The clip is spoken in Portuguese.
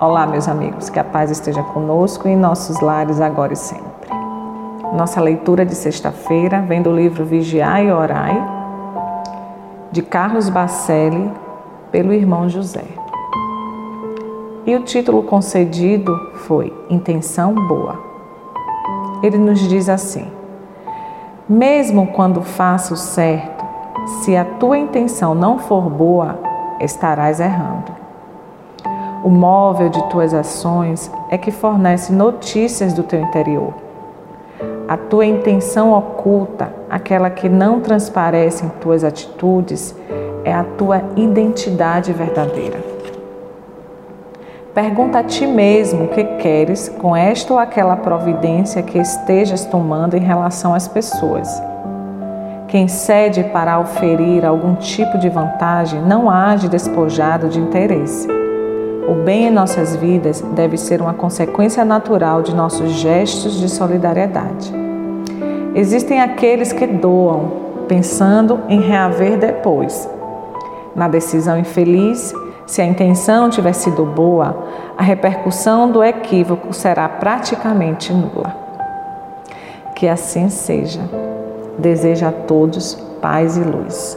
Olá, meus amigos, que a paz esteja conosco em nossos lares agora e sempre. Nossa leitura de sexta-feira vem do livro Vigiai e Orai, de Carlos Bacelli, pelo irmão José. E o título concedido foi Intenção Boa. Ele nos diz assim: Mesmo quando faço certo, se a tua intenção não for boa, estarás errando. O móvel de tuas ações é que fornece notícias do teu interior. A tua intenção oculta, aquela que não transparece em tuas atitudes, é a tua identidade verdadeira. Pergunta a ti mesmo o que queres com esta ou aquela providência que estejas tomando em relação às pessoas. Quem cede para oferir algum tipo de vantagem não age despojado de interesse. O bem em nossas vidas deve ser uma consequência natural de nossos gestos de solidariedade. Existem aqueles que doam, pensando em reaver depois. Na decisão infeliz, se a intenção tiver sido boa, a repercussão do equívoco será praticamente nula. Que assim seja. Desejo a todos paz e luz.